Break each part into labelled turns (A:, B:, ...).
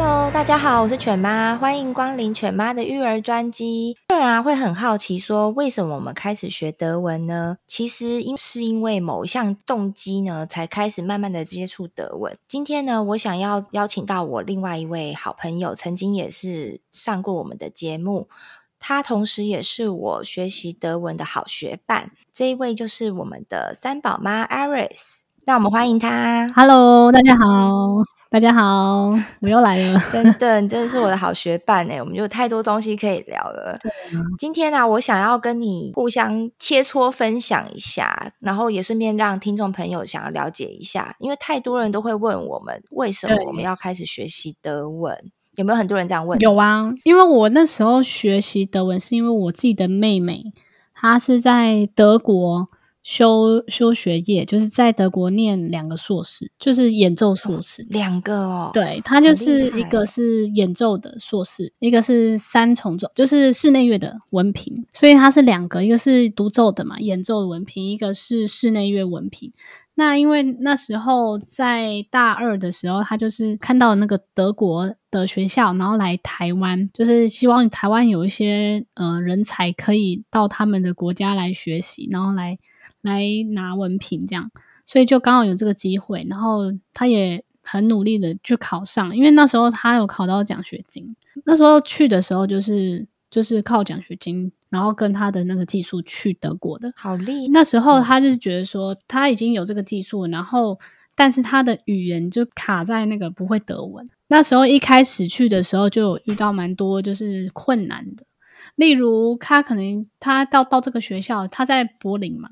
A: Hello，大家好，我是犬妈，欢迎光临犬妈的育儿专辑。有人啊会很好奇说，为什么我们开始学德文呢？其实因是因为某一项动机呢，才开始慢慢的接触德文。今天呢，我想要邀请到我另外一位好朋友，曾经也是上过我们的节目，他同时也是我学习德文的好学伴。这一位就是我们的三宝妈 Iris。让我们欢迎他。
B: Hello，大家好，大家好，我又来了。
A: 真的，你真的是我的好学伴哎，我们就有太多东西可以聊了。
B: 啊。
A: 今天呢、啊，我想要跟你互相切磋分享一下，然后也顺便让听众朋友想要了解一下，因为太多人都会问我们，为什么我们要开始学习德文？有没有很多人这样问？
B: 有啊，因为我那时候学习德文，是因为我自己的妹妹，她是在德国。修修学业，就是在德国念两个硕士，就是演奏硕士，
A: 两个哦。
B: 对，他就是一个是演奏的硕士，一个是三重奏，就是室内乐的文凭，所以他是两个，一个是独奏的嘛，演奏的文凭，一个是室内乐文凭。那因为那时候在大二的时候，他就是看到那个德国的学校，然后来台湾，就是希望台湾有一些呃人才可以到他们的国家来学习，然后来。来拿文凭这样，所以就刚好有这个机会，然后他也很努力的去考上，因为那时候他有考到奖学金。那时候去的时候就是就是靠奖学金，然后跟他的那个技术去德国的。
A: 好厉害！
B: 那时候他就是觉得说他已经有这个技术，然后但是他的语言就卡在那个不会德文。那时候一开始去的时候就有遇到蛮多就是困难的，例如他可能他到到这个学校，他在柏林嘛。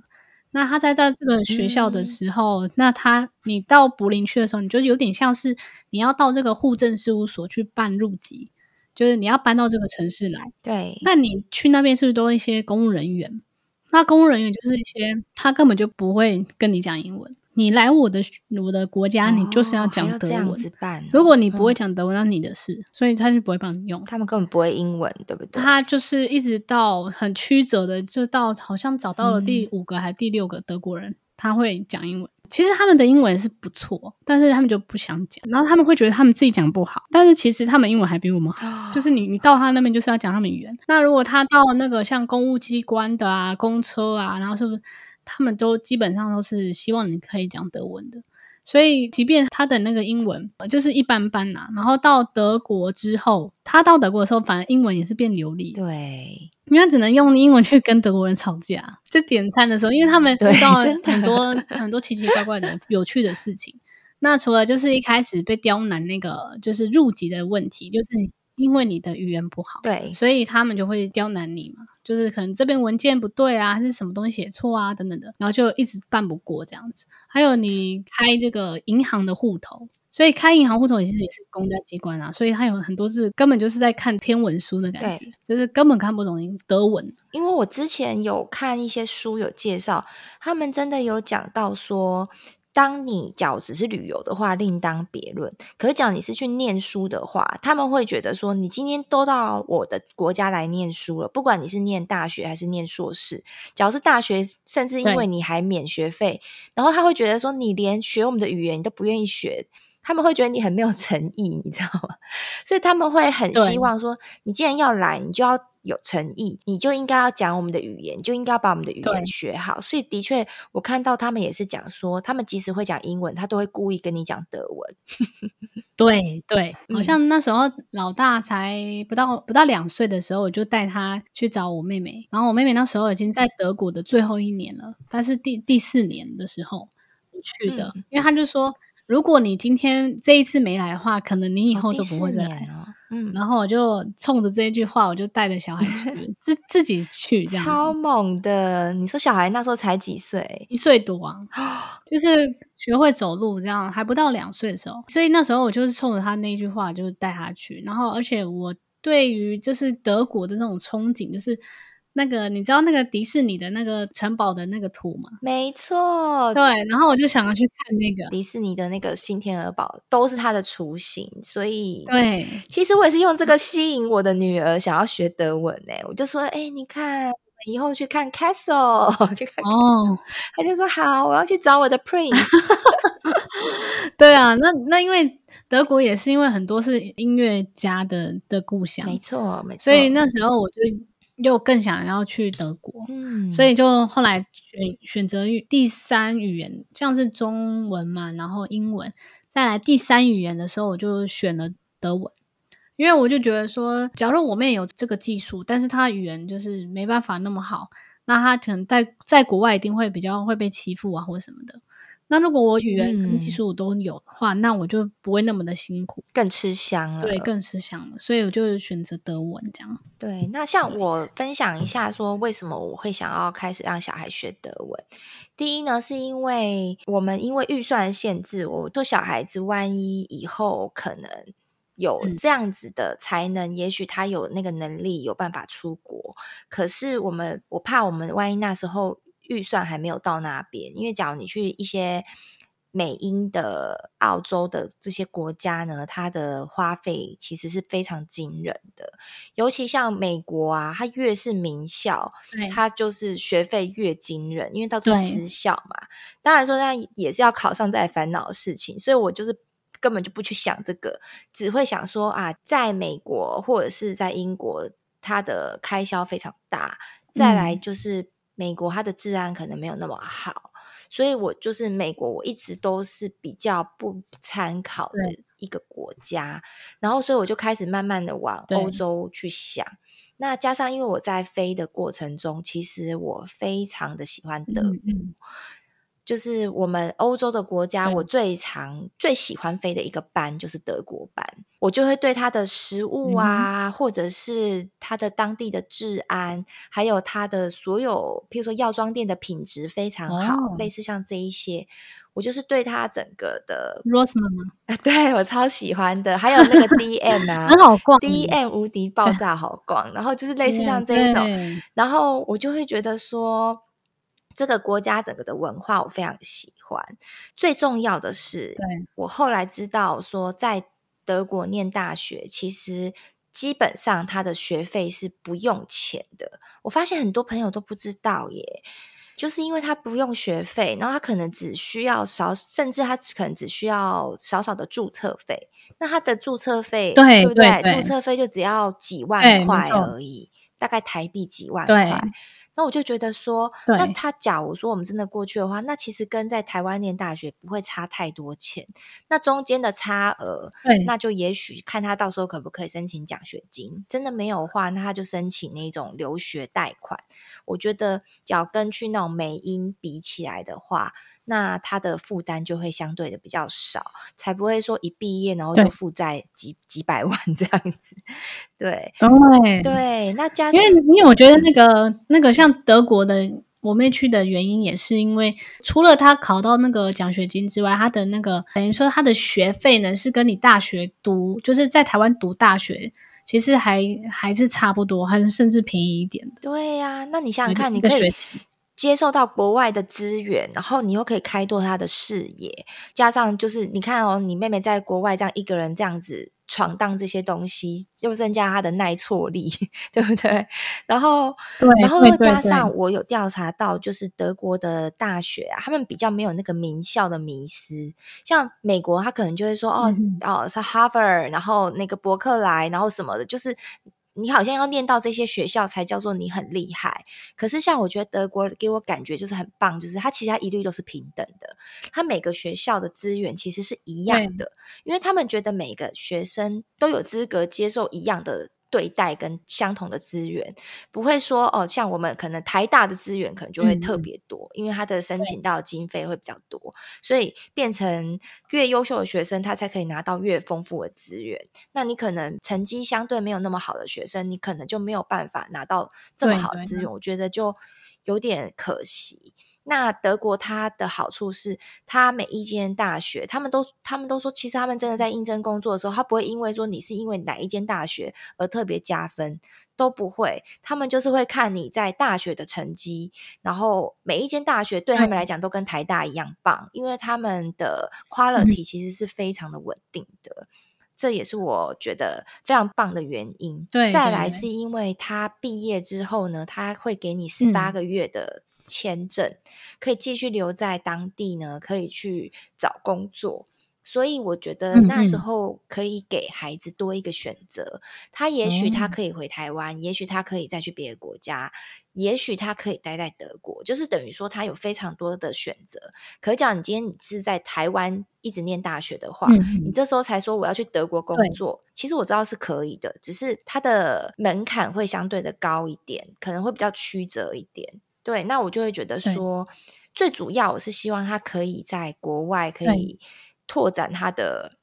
B: 那他在在这个学校的时候，嗯、那他你到柏林去的时候，你就有点像是你要到这个户政事务所去办入籍，就是你要搬到这个城市来。
A: 对，
B: 那你去那边是不是都一些公务人员？那公务人员就是一些他根本就不会跟你讲英文。你来我的我的国家，你就是要讲德文。
A: 哦、
B: 如果你不会讲德文，那你的事，所以他就不会帮你用。
A: 他们根本不会英文，对不对？
B: 他就是一直到很曲折的，就到好像找到了第五个还是第六个德国人，嗯、他会讲英文。其实他们的英文是不错，但是他们就不想讲，然后他们会觉得他们自己讲不好，但是其实他们英文还比我们好。哦、就是你你到他那边就是要讲他们语言。那如果他到那个像公务机关的啊、公车啊，然后是不是？他们都基本上都是希望你可以讲德文的，所以即便他的那个英文就是一般般呐、啊，然后到德国之后，他到德国的时候，反而英文也是变流利。
A: 对，
B: 因为他只能用英文去跟德国人吵架，在点餐的时候，因为他们遇到很多很多奇奇怪怪的有趣的事情。那除了就是一开始被刁难那个就是入籍的问题，就是因为你的语言不好，
A: 对，
B: 所以他们就会刁难你嘛。就是可能这边文件不对啊，还是什么东西写错啊，等等的，然后就一直办不过这样子。还有你开这个银行的户头，所以开银行户头也是也是公家机关啊，所以它有很多是根本就是在看天文书的感觉，就是根本看不懂德文。
A: 因为我之前有看一些书有介绍，他们真的有讲到说。当你假如只是旅游的话，另当别论。可是讲你是去念书的话，他们会觉得说，你今天都到我的国家来念书了，不管你是念大学还是念硕士，只要是大学，甚至因为你还免学费，然后他会觉得说，你连学我们的语言你都不愿意学，他们会觉得你很没有诚意，你知道吗？所以他们会很希望说，你既然要来，你就要。有诚意，你就应该要讲我们的语言，就应该要把我们的语言学好。所以的确，我看到他们也是讲说，他们即使会讲英文，他都会故意跟你讲德文。
B: 对对，好像那时候老大才不到不到两岁的时候，我就带他去找我妹妹。然后我妹妹那时候已经在德国的最后一年了，但是第第四年的时候去的，嗯、因为他就说，如果你今天这一次没来的话，可能你以后都不会再来嗯，然后我就冲着这一句话，我就带着小孩去，自自己去，这样。
A: 超猛的！你说小孩那时候才几岁？
B: 一岁多啊。就是学会走路这样，还不到两岁的时候，所以那时候我就是冲着他那句话，就带他去。然后，而且我对于就是德国的那种憧憬，就是。那个你知道那个迪士尼的那个城堡的那个图吗？
A: 没错，
B: 对，然后我就想要去看那个
A: 迪士尼的那个新天鹅堡，都是它的雏形，所以
B: 对，
A: 其实我也是用这个吸引我的女儿想要学德文诶、欸，我就说，哎、欸，你看，以后去看 Castle，去看 Castle，哦，他就说好，我要去找我的 Prince。
B: 对啊，那那因为德国也是因为很多是音乐家的的故乡，
A: 没错，没错，
B: 所以那时候我就。又更想要去德国，嗯，所以就后来选选择第三语言，像是中文嘛，然后英文，再来第三语言的时候，我就选了德文，因为我就觉得说，假如我妹有这个技术，但是她语言就是没办法那么好，那她可能在在国外一定会比较会被欺负啊，或什么的。那如果我语言跟技术我都有的话，嗯，那我就不会那么的辛苦，
A: 更吃香了。
B: 对，更吃香了。所以我就选择德文这样。
A: 对，那像我分享一下，说为什么我会想要开始让小孩学德文。第一呢，是因为我们因为预算限制，我做小孩子，万一以后可能有这样子的才能，嗯，也许他有那个能力，有办法出国。可是我们，我怕我们万一那时候。预算还没有到那边，因为假如你去一些美英的、澳洲的这些国家呢，它的花费其实是非常惊人的。尤其像美国啊，它越是名校，它就是学费越惊人，因为到是私校嘛。当然说，那也是要考上再烦恼的事情。所以我就是根本就不去想这个，只会想说啊，在美国或者是在英国，它的开销非常大。再来就是。嗯美国它的治安可能没有那么好，所以我就是美国，我一直都是比较不参考的一个国家。然后，所以我就开始慢慢的往欧洲去想。那加上因为我在飞的过程中，其实我非常的喜欢德国。嗯就是我们欧洲的国家，我最常最喜欢飞的一个班就是德国班，我就会对它的食物啊，嗯、或者是它的当地的治安，还有它的所有，譬如说药妆店的品质非常好，哦、类似像这一些，我就是对它整个的
B: Rossmann 吗？
A: 对，我超喜欢的，还有那个 DM 啊，
B: 很好逛
A: ，DM 无敌爆炸好逛，然后就是类似像这一种，然后我就会觉得说。这个国家整个的文化我非常喜欢，最重要的是，我后来知道说，在德国念大学，其实基本上他的学费是不用钱的。我发现很多朋友都不知道耶，就是因为他不用学费，然后他可能只需要少，甚至他可能只需要少少的注册费。那他的注册费，对，对不对？注册费就只要几万块而已，大概台币几万块。那我就觉得说，那他假如说我们真的过去的话，那其实跟在台湾念大学不会差太多钱。那中间的差额，那就也许看他到时候可不可以申请奖学金。真的没有的话，那他就申请那种留学贷款。我觉得，只要跟去那种美英比起来的话，那他的负担就会相对的比较少，才不会说一毕业然后就负债几几百 万这样子。对
B: 对
A: 对，那加上
B: 因为因为我觉得那个那个像德国的我妹去的原因，也是因为除了他考到那个奖学金之外，他的那个等于说他的学费呢是跟你大学读，就是在台湾读大学，其实还还是差不多，还是甚至便宜一点的。
A: 对呀、啊，那你想想看，你可以。接受到国外的资源，然后你又可以开拓他的视野，加上就是你看哦，你妹妹在国外这样一个人这样子闯荡这些东西，又增加她的耐挫力，对不对？然后，对，然后又加上我有调查到，就是德国的大学啊，他们比较没有那个名校的迷思，像美国，他可能就会说哦、嗯、哦是 Harvard，然后那个伯克莱，然后什么的，就是。你好像要念到这些学校才叫做你很厉害，可是像我觉得德国给我感觉就是很棒，就是它其实它一律都是平等的，它每个学校的资源其实是一样的，因为他们觉得每个学生都有资格接受一样的。对待跟相同的资源，不会说哦，像我们可能台大的资源可能就会特别多，嗯、因为他的申请到的经费会比较多，所以变成越优秀的学生，他才可以拿到越丰富的资源。那你可能成绩相对没有那么好的学生，你可能就没有办法拿到这么好的资源，我觉得就有点可惜。那德国它的好处是，它每一间大学，他们都他们都说，其实他们真的在应征工作的时候，他不会因为说你是因为哪一间大学而特别加分，都不会。他们就是会看你在大学的成绩，然后每一间大学对他们来讲都跟台大一样棒，因为他们的 quality 其实是非常的稳定的。这也是我觉得非常棒的原因。
B: 对，
A: 再来是因为他毕业之后呢，他会给你十八个月的签证，嗯，可以继续留在当地呢，可以去找工作。所以我觉得那时候可以给孩子多一个选择。他也许他可以回台湾，嗯，也许他可以再去别的国家，也许他可以待在德国，就是等于说他有非常多的选择。可是讲你今天你是在台湾一直念大学的话，你这时候才说我要去德国工作，其实我知道是可以的，只是它的门槛会相对的高一点，可能会比较曲折一点。对，那我就会觉得说，最主要我是希望他可以在国外可以。拓展他的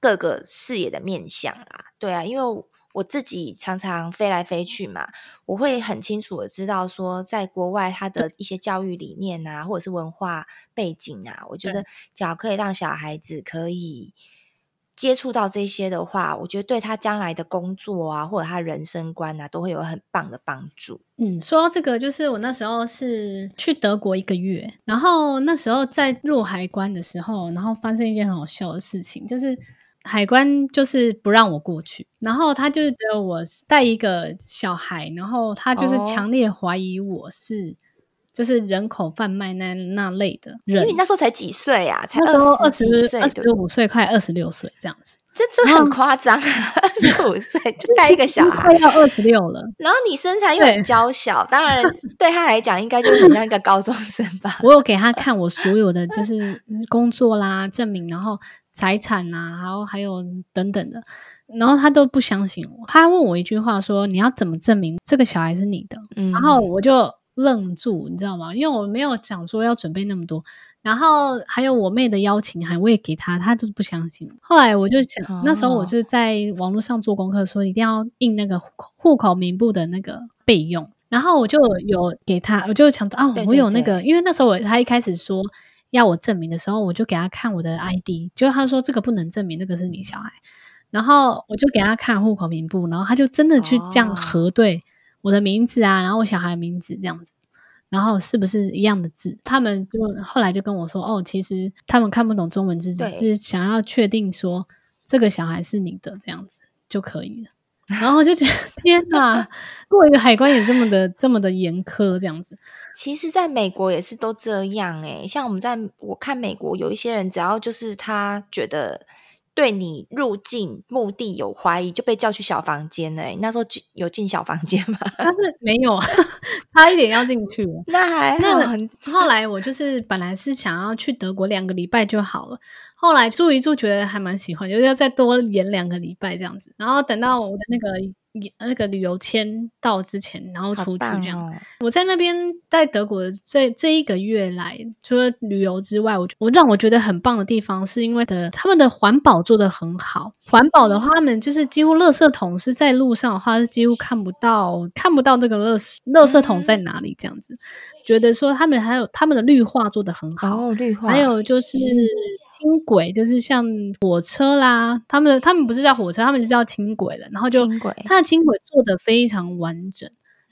A: 各个视野的面向啦，对啊，因为我自己常常飞来飞去嘛，我会很清楚的知道说，在国外他的一些教育理念啊，或者是文化背景啊，我觉得只要可以让小孩子可以。接触到这些的话，我觉得对他将来的工作啊，或者他人生观啊，都会有很棒的帮助。
B: 嗯，说到这个，就是我那时候是去德国一个月，然后那时候在入海关的时候，然后发生一件很好笑的事情，就是海关就是不让我过去，然后他就觉得我带一个小孩，然后他就是强烈怀疑我是。就是人口贩卖那那类的人，
A: 因为你那时候才几岁啊？才
B: 二十
A: 几岁，
B: 二十五岁，快二十六岁这样子，
A: 这这很夸张啊！二十五岁 就带一个小孩，
B: 快要二十六了。
A: 然后你身材又很娇小，当然 对他来讲应该就很像一个高中生吧。
B: 我有给他看我所有的就是工作啦证明，然后财产啊，然后还有等等的，然后他都不相信我。他问我一句话说：“你要怎么证明这个小孩是你的？”嗯，然后我就。愣住，你知道吗？因为我没有想说要准备那么多，然后还有我妹的邀请函我也给她，她就是不相信。后来我就想，哦、那时候我就在网络上做功课，说一定要印那个户口户口名簿的那个备用，然后我就有给她，我就想到啊，我有那个，因为那时候我她一开始说要我证明的时候，我就给她看我的 ID，结果她说这个不能证明，那个是你小孩，然后我就给她看户口名簿，然后她就真的去这样核对。哦我的名字啊，然后我小孩的名字这样子，然后是不是一样的字？他们就后来就跟我说，哦，其实他们看不懂中文字，只是想要确定说这个小孩是你的这样子就可以了。然后就觉得 天哪，过一个海关也这么的这么的严苛这样子。
A: 其实，在美国也是都这样诶，像我们在我看美国有一些人，只要就是他觉得。对你入境目的有怀疑，就被叫去小房间了。那时候有进小房间吗？
B: 但是没有，差一点要进去了。
A: 那还
B: 那后来我就是本来是想要去德国两个礼拜就好了，后来住一住觉得还蛮喜欢，就是要再多延两个礼拜这样子。然后等到我的那个。那个旅游签到之前，然后出去这样。哦、我在那边在德国这这一个月来，除了旅游之外，我我让我觉得很棒的地方，是因为的他们的环保做的很好。环保的话，他们就是几乎垃圾桶是在路上的话，是几乎看不到看不到这个垃圾垃圾桶在哪里这样子。嗯、觉得说他们还有他们的绿化做的很好，
A: 哦、绿化
B: 还有就是。轻轨就是像火车啦，他们他们不是叫火车，他们就叫轻轨了。然后就它的轻轨做的非常完整，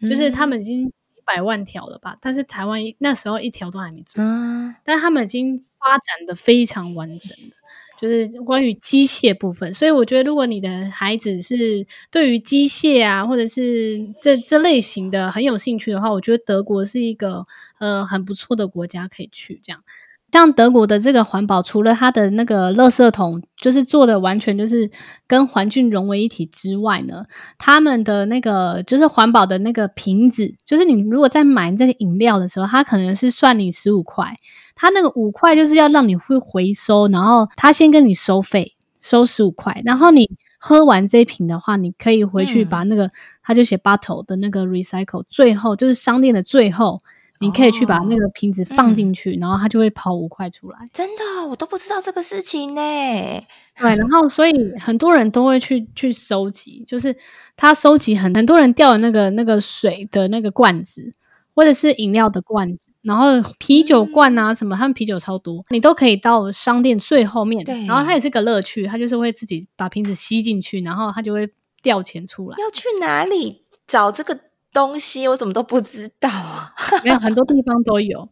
B: 就是他们已经几百万条了吧，嗯、但是台湾那时候一条都还没做，嗯、但他们已经发展的非常完整的，就是关于机械部分。所以我觉得，如果你的孩子是对于机械啊，或者是这这类型的很有兴趣的话，我觉得德国是一个呃很不错的国家可以去这样。像德国的这个环保，除了它的那个垃圾桶，就是做的完全就是跟环境融为一体之外呢，他们的那个就是环保的那个瓶子，就是你如果在买这个饮料的时候，它可能是算你十五块，它那个五块就是要让你会回收，然后他先跟你收费，收十五块，然后你喝完这一瓶的话，你可以回去把那个，他、嗯、就写 bottle 的那个 recycle，最后就是商店的最后。你可以去把那个瓶子放进去，哦嗯、然后它就会跑五块出来。
A: 真的，我都不知道这个事情呢。
B: 对，然后所以很多人都会去去收集，就是他收集很很多人掉的那个那个水的那个罐子，或者是饮料的罐子，然后啤酒罐啊什么，他们啤酒超多，你都可以到商店最后面。
A: 对，
B: 然后它也是个乐趣，它就是会自己把瓶子吸进去，然后它就会掉钱出来。
A: 要去哪里找这个东西？我怎么都不知道啊！
B: 没有很多地方都有。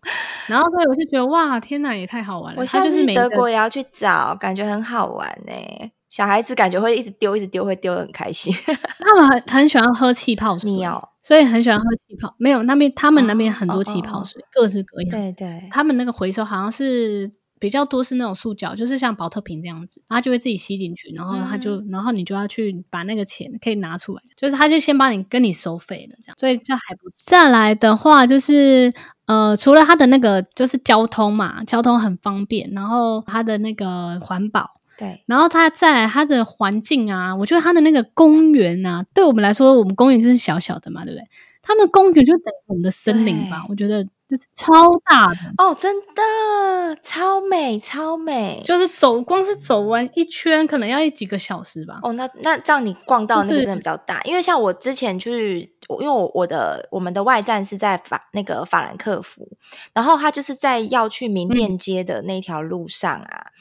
B: 然后所以我就觉得哇，天哪，也太好玩了！
A: 我下次去德国也要去找，感觉很好玩呢、欸。小孩子感觉会一直丢，一直丢，会丢的很开心。
B: 他们很很喜欢喝气泡水，
A: 你哦，
B: 所以很喜欢喝气泡。没有那边，他们那边很多气泡水，哦、各式各样。
A: 对对，
B: 他们那个回收好像是比较多是那种塑胶，就是像宝特瓶这样子，它就会自己吸进去，然后它就，嗯、然后你就要去把那个钱可以拿出来，就是它就先帮你跟你收费了，这样。所以这还不错。再来的话就是呃，除了它的那个就是交通嘛，交通很方便，然后它的那个环保。
A: 对，
B: 然后它再来它的环境啊，我觉得它的那个公园啊，对我们来说，我们公园就是小小的嘛，对不对？他们公园就等于我们的森林吧，我觉得就是超大的
A: 哦，真的超美超美，
B: 就是走光是走完一圈，可能要几个小时吧。
A: 哦，那那这样你逛到那个真的比较大，因为像我之前去，因为我我的我们的外站是在法那个法兰克福，然后他就是在要去名店街的那条路上啊。嗯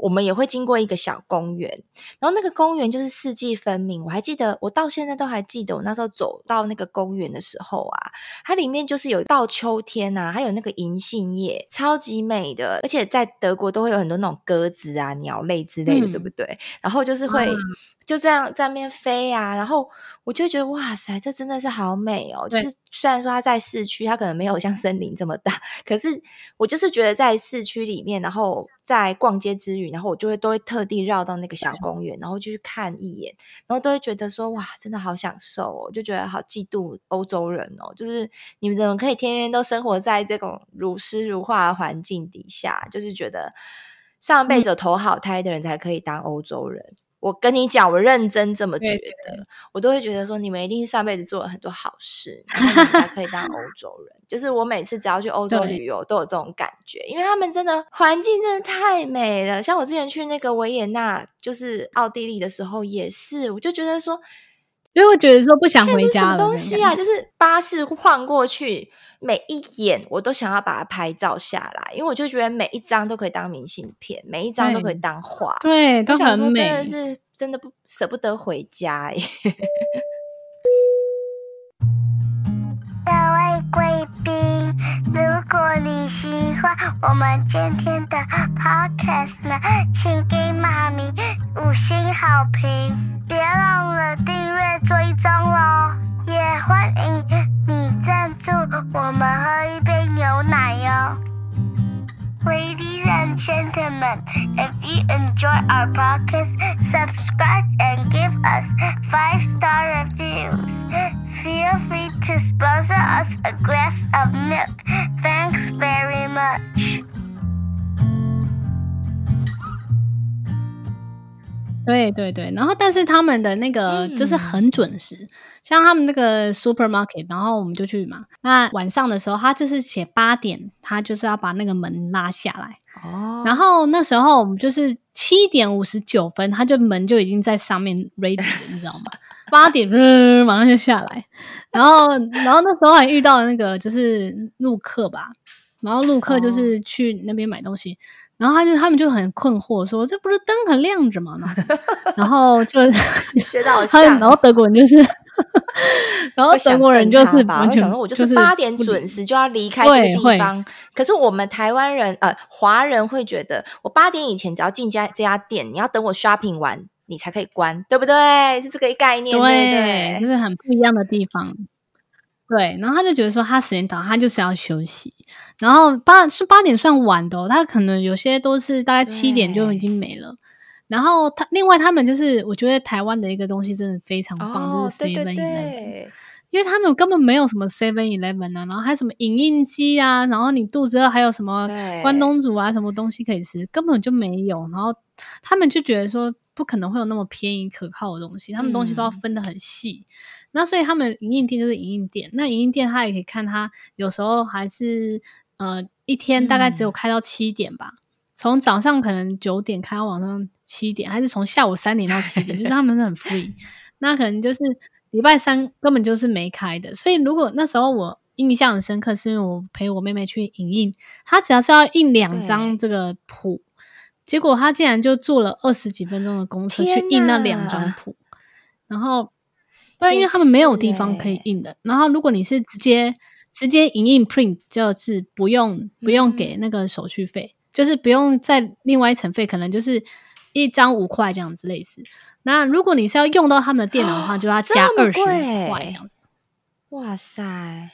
A: 我们也会经过一个小公园，然后那个公园就是四季分明。我还记得，我到现在都还记得，我那时候走到那个公园的时候啊，它里面就是有到秋天啊，还有那个银杏叶，超级美的。而且在德国都会有很多那种鸽子啊、鸟类之类的，嗯、对不对？然后就是会。嗯就这样在那边飞啊，然后我就觉得哇塞，这真的是好美哦！就是虽然说它在市区，它可能没有像森林这么大，可是我就是觉得在市区里面，然后在逛街之余，然后我就会都会特地绕到那个小公园，然后就去看一眼，然后都会觉得说哇，真的好享受哦！就觉得好嫉妒欧洲人哦，就是你们怎么可以天天都生活在这种如诗如画的环境底下？就是觉得上辈子有投好胎的人才可以当欧洲人。我跟你讲，我认真这么觉得，对对对，我都会觉得说，你们一定是上辈子做了很多好事，才可以当欧洲人。就是我每次只要去欧洲旅游，都有这种感觉，因为他们真的环境真的太美了。像我之前去那个维也纳，就是奥地利的时候，也是，我就觉得说。
B: 就会觉得说不想回家了。
A: 什么东西啊？就是巴士晃过去，每一眼我都想要把它拍照下来，因为我就觉得每一张都可以当明信片，每一张都可以当画。
B: 对，都很美。
A: 真的是真的不舍不得回家耶。
C: 各位贵宾，如果你喜欢我们今天的 podcast 呢，请给妈咪五星好评，别忘了订阅追踪哦，也欢迎你赞助我们喝一杯牛奶哟。Ladies and gentlemen, if you enjoy our podcast, subscribe and give us five star reviews. Feel free to sponsor us a glass of milk. Thanks very much.
B: 对对对，然后但是他们的那个就是很准时，嗯、像他们那个 supermarket，然后我们就去嘛。那晚上的时候，他就是写八点，他就是要把那个门拉下来。哦。然后那时候我们就是七点五十九分，他就门就已经在上面 ready 了，你知道吗？八点、呃，马上就下来。然后，然后那时候还遇到那个就是陆客吧，然后陆客就是去那边买东西。哦然后他就他们就很困惑，说：“这不是灯很亮着吗？”然后就
A: 学到像，
B: 然后德国人就是，然后德国人就是
A: 吧，我想说，我就是八点准时就要离开这个地方。可是我们台湾人呃华人会觉得，我八点以前只要进家这家店，你要等我 shopping 完，你才可以关，对不对？是这个概念，对对，
B: 就是很不一样的地方。对，然后他就觉得说他时间到，他就是要休息。然后八是八点算晚的哦，他可能有些都是大概七点就已经没了。然后他另外他们就是，我觉得台湾的一个东西真的非常棒，哦、就是 Seven Eleven，因为他们根本没有什么 Seven Eleven 啊，然后还有什么影印机啊，然后你肚子饿还有什么关东煮啊，什么东西可以吃，根本就没有。然后他们就觉得说不可能会有那么便宜可靠的东西，他们东西都要分得很细。嗯那所以他们影印店就是影印店，那影印店他也可以看，他有时候还是呃一天大概只有开到七点吧，从、嗯、早上可能九点开到晚上七点，还是从下午三点到七点，就是他们是很 free。那可能就是礼拜三根本就是没开的，所以如果那时候我印象很深刻，是因为我陪我妹妹去影印，她只要是要印两张这个谱，结果她竟然就坐了二十几分钟的公车去印那两张谱，然后对，因为他们没有地方可以印的，然后如果你是直接直接影印 print，就是不用不用给那个手续费，嗯、就是不用再另外一层费，可能就是一张五块这样子类似。那如果你是要用到他们的电脑的话，就要加二十块这样子。
A: 哇塞，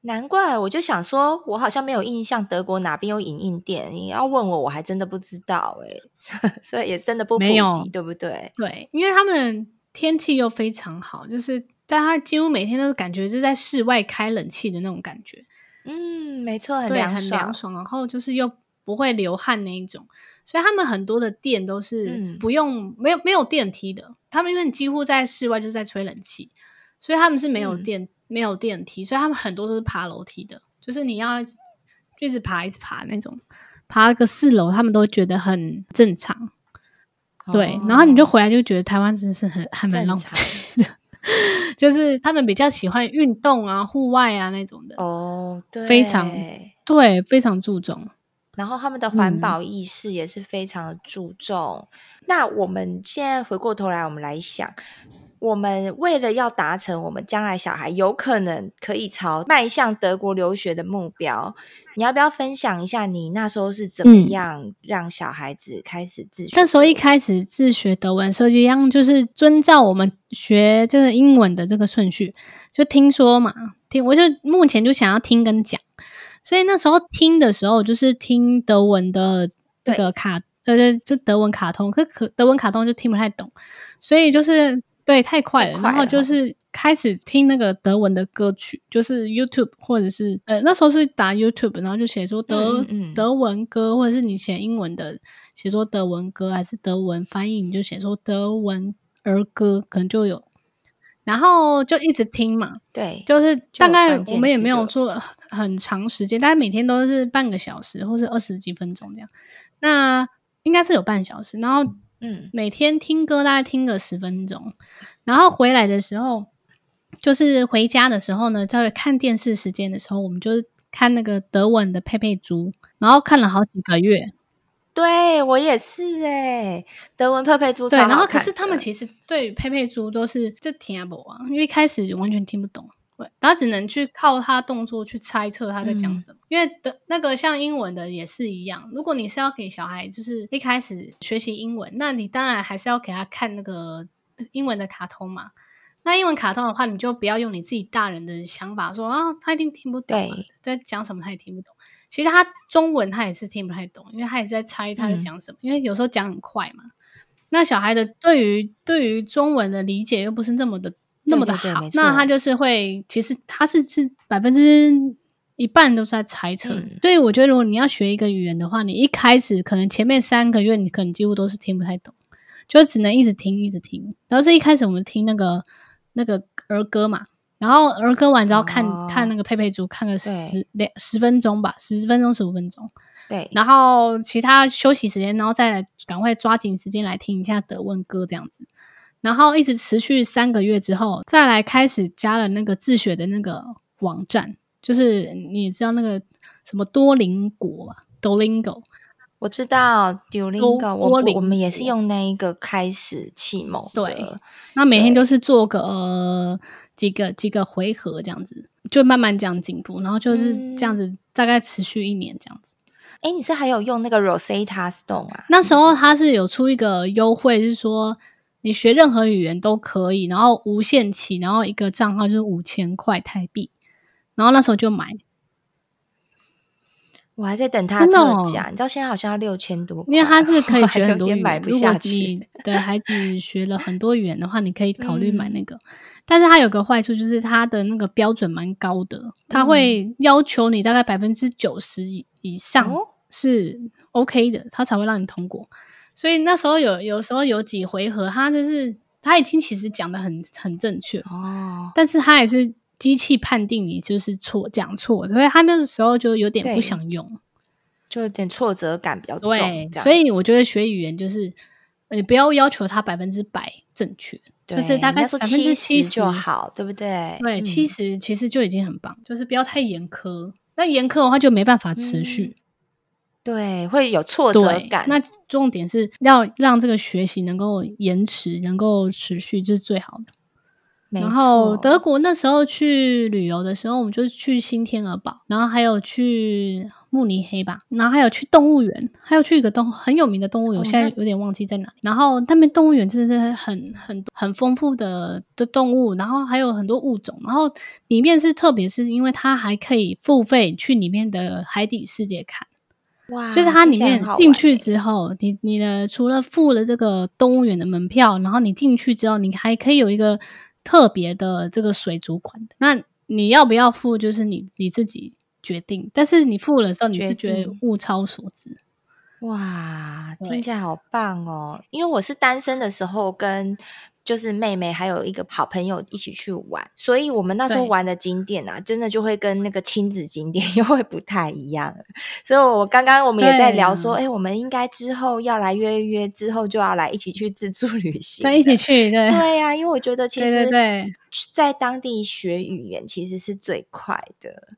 A: 难怪我就想说，我好像没有印象德国哪边有影印店。你要问我，我还真的不知道诶，所以也真的不普及，对不对？
B: 对，因为他们天气又非常好，就是但他几乎每天都是感觉就在室外开冷气的那种感觉。
A: 嗯，没错，很
B: 对，
A: 凉爽，
B: 很凉爽，然后就是又不会流汗那一种。所以他们很多的店都是不用、嗯、没有没有电梯的，他们因为几乎在室外就是在吹冷气，所以他们是没有电、嗯、没有电梯，所以他们很多都是爬楼梯的，就是你要一直爬一直爬那种，爬个四楼他们都觉得很正常。哦、对，然后你就回来就觉得台湾真的是很还蛮浪费的，就是他们比较喜欢运动啊、户外啊那种的
A: 哦，对，
B: 非常对，非常注重。
A: 然后他们的环保意识也是非常的注重。嗯、那我们现在回过头来，我们来想，我们为了要达成我们将来小孩有可能可以朝迈向德国留学的目标，你要不要分享一下你那时候是怎么样让小孩子开始自学？
B: 那时候一开始自学德文，时候一样就是遵照我们学这个英文的这个顺序，就听说嘛，听我就目前就想要听跟讲。所以那时候听的时候，就是听德文的这个卡，对呃，就德文卡通，可可德文卡通就听不太懂，所以就是对太快了，快了然后就是开始听那个德文的歌曲，就是 YouTube 或者是呃那时候是打 YouTube，然后就写说德嗯嗯德文歌，或者是你写英文的写说德文歌，还是德文翻译，你就写说德文儿歌，可能就有。然后就一直听嘛，
A: 对，
B: 就是大概我们也没有做很长时间，大概每天都是半个小时或是二十几分钟这样。那应该是有半小时，然后嗯，每天听歌大概听个十分钟，然后回来的时候，就是回家的时候呢，在看电视时间的时候，我们就是看那个德文的佩佩猪，然后看了好几个月。
A: 对我也是哎，德文佩佩猪
B: 对，然后可是他们其实对佩佩猪都是就听不啊，因为一开始完全听不懂，对，他只能去靠他动作去猜测他在讲什么。嗯、因为的那个像英文的也是一样，如果你是要给小孩就是一开始学习英文，那你当然还是要给他看那个英文的卡通嘛。那英文卡通的话，你就不要用你自己大人的想法说啊，他一定听不懂，对，在讲什么他也听不懂。其实他中文他也是听不太懂，因为他也是在猜他在讲什么。嗯、因为有时候讲很快嘛，那小孩的对于对于中文的理解又不是那么的那么的好，那他就是会，其实他是是百分之一半都是在猜测。嗯、所以我觉得，如果你要学一个语言的话，你一开始可能前面三个月你可能几乎都是听不太懂，就只能一直听一直听。然后是一开始我们听那个那个儿歌嘛。然后儿歌完之后看、哦、看那个佩佩猪，看个十两十分钟吧，十分钟十五分钟。对，然后其他休息时间，然后再来赶快抓紧时间来听一下德文歌这样子。然后一直持续三个月之后，再来开始加了那个自学的那个网站，就是你知道那个什么多邻国吧，Duolingo。
A: 我知道 Duolingo，我我们也是用那一个开始启蒙。
B: 对，那每天都是做个。呃几个几个回合这样子，就慢慢这样进步，然后就是这样子，大概持续一年这样子。
A: 哎、嗯，你是还有用那个 Rosetta Stone 啊？
B: 那时候它是有出一个优惠，是说你学任何语言都可以，然后无限期，然后一个账号就是五千块台币，然后那时候就买。
A: 我还在等他特价，哦、你知道现在好像要六千多，
B: 因为他这个可以学很多语言。如果你的孩子学了很多语言的话，你可以考虑买那个。嗯、但是它有个坏处，就是它的那个标准蛮高的，它会要求你大概百分之九十以以上是 OK 的，它才会让你通过。所以那时候有有时候有几回合，他就是他已经其实讲的很很正确哦，但是他也是。机器判定你就是错，讲错，所以他那个时候就有点不想用，
A: 就有点挫折感比较重。
B: 对，所以我觉得学语言就是你不要要求他百分之百正确，就是大概百分之七十
A: 就好，对不对？
B: 对，七十其实就已经很棒，嗯、就是不要太严苛。那严苛的话就没办法持续，嗯、
A: 对，会有挫折感。
B: 那重点是要让这个学习能够延迟，能够持续，这是最好的。然后德国那时候去旅游的时候，我们就去新天鹅堡，然后还有去慕尼黑吧，然后还有去动物园，还有去一个动很有名的动物园，我现在有点忘记在哪里。然后那边动物园真的是很很很丰富的的动物，然后还有很多物种，然后里面是特别是因为它还可以付费去里面的海底世界看。
A: 哇！
B: 就是它里面进去之后，你你的除了付了这个动物园的门票，然后你进去之后，你还可以有一个。特别的这个水族馆，那你要不要付？就是你你自己决定。但是你付了的时候，你是觉得物超所值。
A: 哇，听起来好棒哦！因为我是单身的时候跟。就是妹妹还有一个好朋友一起去玩，所以我们那时候玩的景点啊，真的就会跟那个亲子景点 又会不太一样。所以我刚刚我们也在聊说，哎、欸，我们应该之后要来约一约，之后就要来一起去自助旅行，
B: 对，一起去，对，
A: 对呀、啊，因为我觉得 其实，在当地学语言其实是最快的。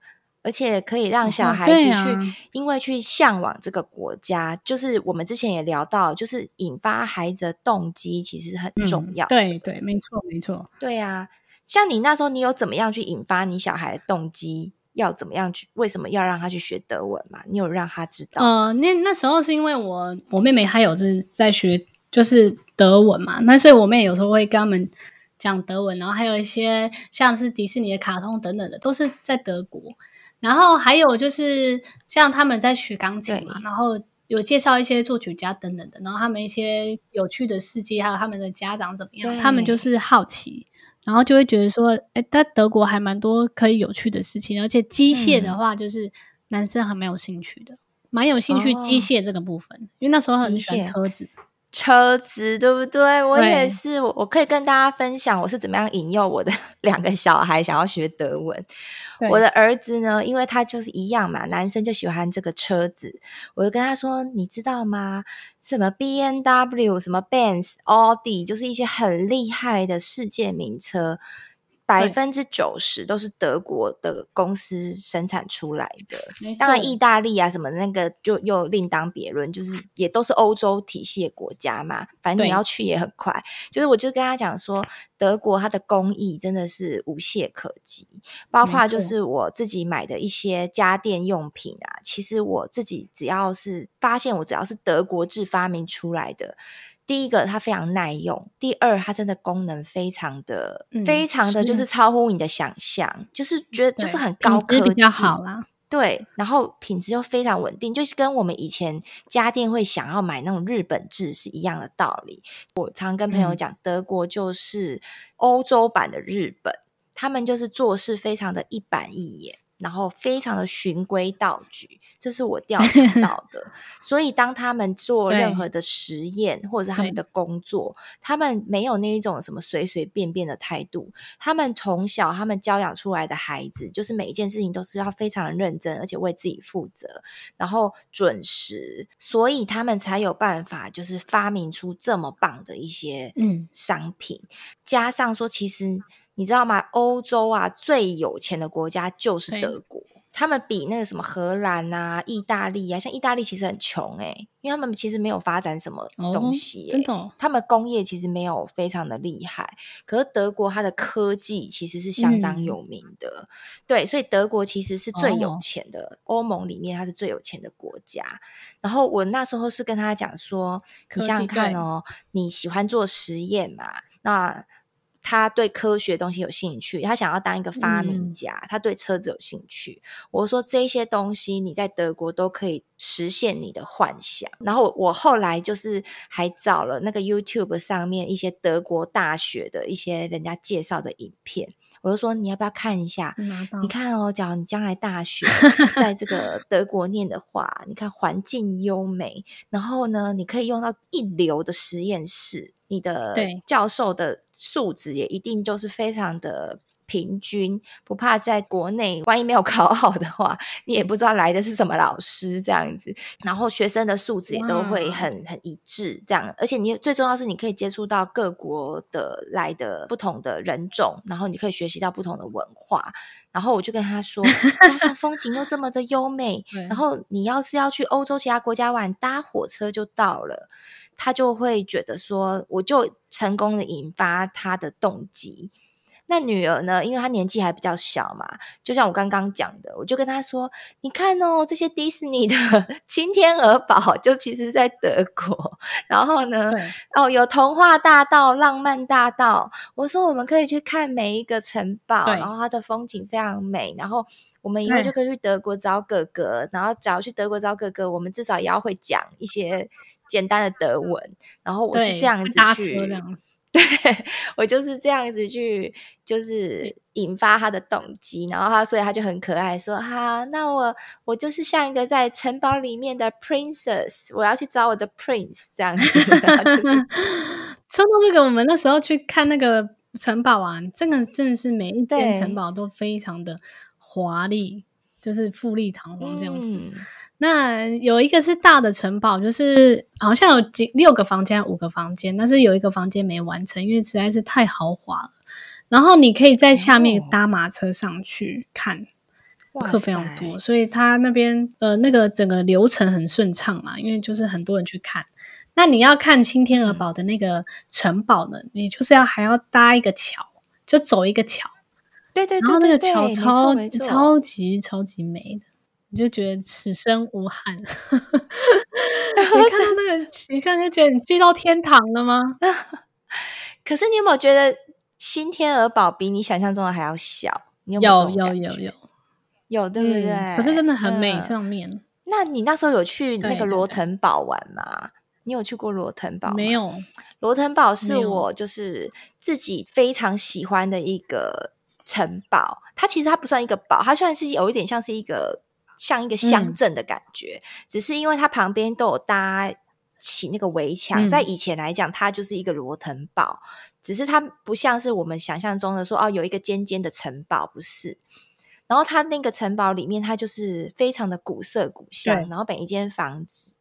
A: 而且可以让小孩子去，哦啊、因为去向往这个国家，就是我们之前也聊到，就是引发孩子的动机其实很重要、嗯。
B: 对对，没错没错。
A: 对啊，像你那时候，你有怎么样去引发你小孩的动机？要怎么样去？为什么要让他去学德文嘛？你有让他知道？
B: 呃，那那时候是因为我我妹妹她有是在学，就是德文嘛。那所以我妹有时候会跟他们讲德文，然后还有一些像是迪士尼的卡通等等的，都是在德国。然后还有就是像他们在学钢琴嘛，然后有介绍一些作曲家等等的，然后他们一些有趣的事迹，还有他们的家长怎么样，他们就是好奇，然后就会觉得说，哎，在德国还蛮多可以有趣的事情，而且机械的话，就是男生还蛮有兴趣的，蛮有兴趣机械这个部分，哦、因为那时候很喜欢车子。
A: 车子对不对？我也是，我我可以跟大家分享我是怎么样引诱我的 两个小孩想要学德文。我的儿子呢，因为他就是一样嘛，男生就喜欢这个车子，我就跟他说：“你知道吗？什么 B N W，什么 Benz，奥迪，就是一些很厉害的世界名车。”百分之九十都是德国的公司生产出来的，当然意大利啊什么那个就又另当别论，就是也都是欧洲体系的国家嘛，反正你要去也很快。就是我就跟他讲说，德国它的工艺真的是无懈可击，包括就是我自己买的一些家电用品啊，其实我自己只要是发现我只要是德国制发明出来的。第一个，它非常耐用；第二，它真的功能非常的、嗯、非常的就是超乎你的想象，就是觉得就是很高科技，
B: 比较好啦。
A: 对，然后品质又非常稳定，就是跟我们以前家电会想要买那种日本制是一样的道理。我常跟朋友讲，嗯、德国就是欧洲版的日本，他们就是做事非常的一板一眼。然后非常的循规蹈矩，这是我调查 到的。所以当他们做任何的实验或者是他们的工作，他们没有那一种什么随随便便的态度。他们从小他们教养出来的孩子，就是每一件事情都是要非常认真，而且为自己负责，然后准时。所以他们才有办法，就是发明出这么棒的一些嗯商品。嗯、加上说，其实。你知道吗？欧洲啊，最有钱的国家就是德国。他们比那个什么荷兰啊、意大利啊，像意大利其实很穷诶、欸，因为他们其实没有发展什么东西、欸哦，真的、哦。他们工业其实没有非常的厉害，可是德国它的科技其实是相当有名的。嗯、对，所以德国其实是最有钱的，欧、哦、盟里面它是最有钱的国家。然后我那时候是跟他讲说，你想想看哦，你喜欢做实验嘛？那他对科学东西有兴趣，他想要当一个发明家。嗯、他对车子有兴趣。我说这些东西你在德国都可以实现你的幻想。然后我后来就是还找了那个 YouTube 上面一些德国大学的一些人家介绍的影片，我就说你要不要看一下？你看哦，假如你将来大学 在这个德国念的话，你看环境优美，然后呢，你可以用到一流的实验室，你的教授的。素质也一定就是非常的平均，不怕在国内万一没有考 好的话，你也不知道来的是什么老师这样子。然后学生的素质也都会很很一致，这样。而且你最重要是你可以接触到各国的来的不同的人种，然后你可以学习到不同的文化。然后我就跟他说，加上风景又这么的优美，然后你要是要去欧洲其他国家玩，搭火车就到了。他就会觉得说，我就成功的引发他的动机。那女儿呢？因为她年纪还比较小嘛，就像我刚刚讲的，我就跟她说：“你看哦，这些迪士尼的 青天鹅堡，就其实在德国。然后呢，哦，有童话大道、浪漫大道。我说我们可以去看每一个城堡，然后它的风景非常美。然后我们以后就可以去德国找哥哥，然后只要去德国找哥哥，我们至少也要会讲一些简单的德文。然后我是这样子去。”对，我就是这样子去，就是引发他的动机，然后他，所以他就很可爱，说：“哈，那我我就是像一个在城堡里面的 princess，我要去找我的 prince 这样子。”就是
B: 说到这个，我们那时候去看那个城堡啊，这个真的是每一间城堡都非常的华丽，就是富丽堂皇这样子。嗯那有一个是大的城堡，就是好像有几六个房间、五个房间，但是有一个房间没完成，因为实在是太豪华了。然后你可以在下面搭马车上去看，客非常多，所以他那边呃那个整个流程很顺畅嘛，因为就是很多人去看。那你要看青天鹅堡的那个城堡呢，嗯、你就是要还要搭一个桥，就走一个桥。对对对，对，然后那个桥超超级超级美的。你就觉得此生无憾，你看到那个，你看就觉得你去到天堂了吗？
A: 可是你有没有觉得新天鹅堡比你想象中的还要小？你有有
B: 有有有
A: 有，对不对？
B: 可是真的很美，上面。
A: 那你那时候有去那个罗腾堡玩吗？你有去过罗腾堡？
B: 没有。
A: 罗腾堡是我就是自己非常喜欢的一个城堡。它其实它不算一个堡，它虽然是有一点像是一个。像一个乡镇的感觉，嗯，只是因为它旁边都有搭起那个围墙，嗯，在以前来讲，它就是一个罗腾堡，只是它不像是我们想象中的说哦，有一个尖尖的城堡，不是。然后它那个城堡里面，它就是非常的古色古香，然后每一间房子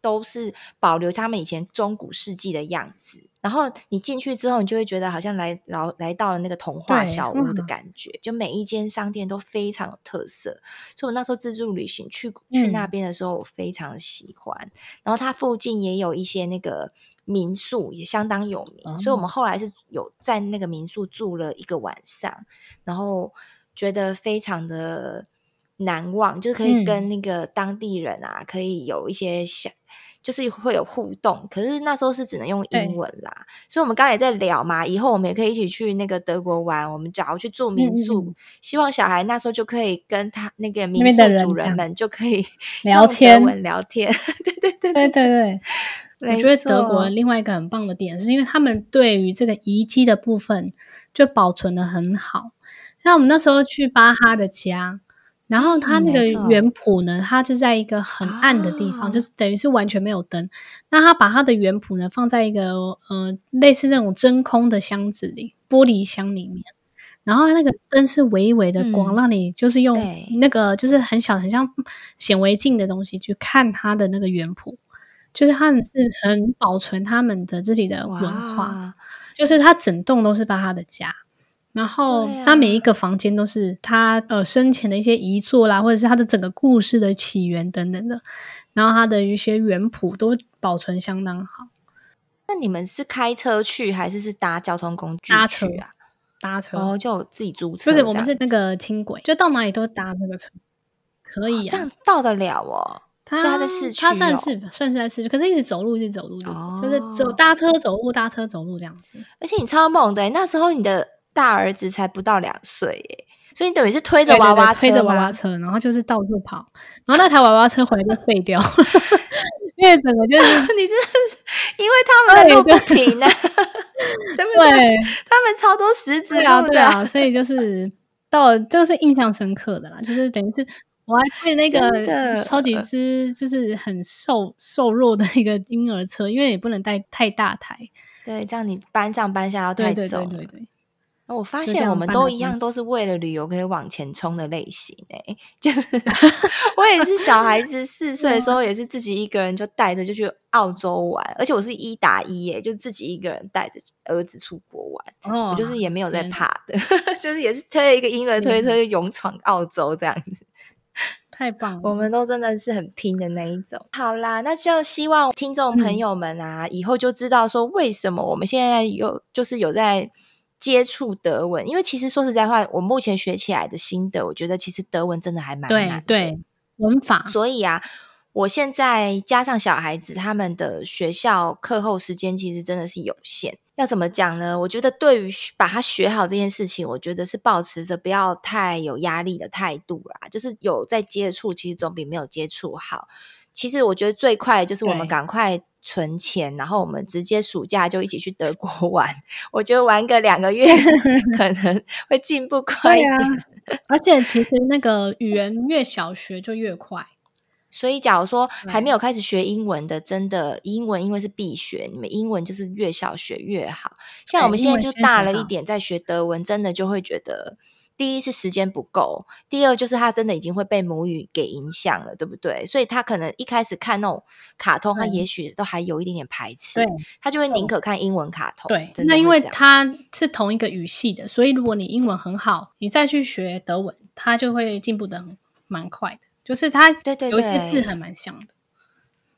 A: 都是保留他们以前中古世纪的样子。然后你进去之后，你就会觉得好像来来来到了那个童话小屋的感觉，就每一间商店都非常有特色。所以我那时候自助旅行去去那边的时候，我非常喜欢。嗯。然后它附近也有一些那个民宿，也相当有名。所以我们后来是有在那个民宿住了一个晚上，然后觉得非常的难忘，就可以跟那个当地人啊，可以有一些想。就是会有互动，可是那时候是只能用英文啦，所以我们刚才也在聊嘛，以后我们也可以一起去那个德国玩。我们假如去住民宿，嗯，希望小孩那时候就可以跟他那个民宿主人们就可以聊天，聊天。对对对对对对，
B: 我觉得德国另外一个很棒的点，是因为他们对于这个遗迹的部分就保存的很好。像我们那时候去巴哈的家。然后它那个原谱呢，它就在一个很暗的地方，哦、就是等于是完全没有灯。那他把他的原谱呢放在一个呃类似那种真空的箱子里，玻璃箱里面。然后那个灯是微微的光，嗯、让你就是用那个就是很小很像显微镜的东西去看他的那个原谱，就是他们是很保存他们的自己的文化，就是他整栋都是巴哈的家。然后，他每一个房间都是他呃生前的一些遗作啦，或者是他的整个故事的起源等等的。然后他的一些原谱都保存相当好。
A: 那你们是开车去，还是是搭交通工具？搭车啊，
B: 搭车
A: 哦，就自己租车。
B: 不是，我们是那个轻轨，就到哪里都搭那个车，可以啊，
A: 这样到得了哦。他他在市区，哦，
B: 他算是算是在市区，可是一直走路，一直走路，哦，就是走搭车走路，搭车走路这样子。
A: 而且你超猛的，那时候你的。大儿子才不到两岁耶，所以你等于是推着娃娃车，
B: 推着娃娃车，然后就是到处跑，然后那台娃娃车回来就废掉，因为整个就是
A: 你这是因为他们的路不平 呢，对。不对？对他们超多石子路的，
B: 对啊，所以就是到这个是印象深刻的啦，就是等于是我还配那个超级之，就是很瘦瘦弱的一个婴儿车，因为也不能带太大台，
A: 对，这样你搬上搬下要太重。
B: 对对对对对。
A: 我发现我们都一样，都是为了旅游可以往前冲的类型诶、欸，就是 我也是小孩 子四岁的时候，也是自己一个人就带着就去澳洲玩，而且我是一打一耶，就自己一个人带着儿子出国玩，哦、我就是也没有在怕的，就是也是推一个婴儿推车就勇闯澳洲这样子。
B: 太棒了！
A: 我们都真的是很拼的那一种。好啦，那就希望听众朋友们啊，嗯、以后就知道说为什么我们现在有就是有在接触德文。因为其实说实在话，我目前学起来的心得，我觉得其实德文真的还蛮难。
B: 对对，文法。
A: 所以啊，我现在加上小孩子他们的学校课后时间，其实真的是有限。要怎么讲呢？我觉得对于把它学好这件事情，我觉得是保持着不要太有压力的态度啦。就是有在接触，其实总比没有接触好。其实我觉得最快就是我们赶快存钱，然后我们直接暑假就一起去德国玩。我觉得玩个两个月 可能会进步 快一点。
B: 而且其实那个语言越小学就越快。
A: 所以，假如说还没有开始学英文的，真的英文因为是必学，你们英文就是越小学越好。像我们现在就大了一点，在学德文，真的就会觉得，第一是时间不够，第二就是他真的已经会被母语给影响了，对不对？所以他可能一开始看那种卡通，他也许都还有一点点排斥，他就会宁可看英文卡通。
B: 对，那因为他是同一个语系的，所以如果你英文很好，你再去学德文，他就会进步的蛮快的。就是他，对对对，有一些字还蛮像的，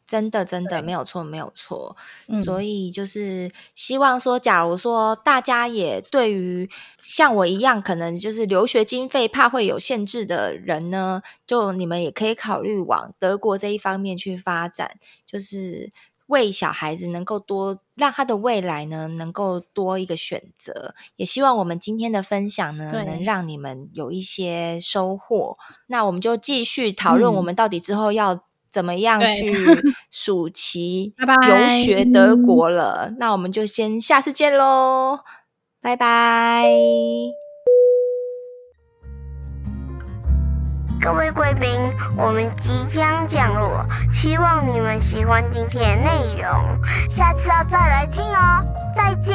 A: 真的真的没有错没有错。所以就是希望说，假如说大家也对于像我一样，可能就是留学经费怕会有限制的人呢，就你们也可以考虑往德国这一方面去发展，就是。为小孩子能够多让他的未来呢，能够多一个选择，也希望我们今天的分享呢，能让你们有一些收获。那我们就继续讨论，我们到底之后要怎么样去 暑期游学德国了。嗯、那我们就先下次见喽，拜拜。
C: 各位贵宾，我们即将降落，希望你们喜欢今天的内容，下次要再来听哦。再见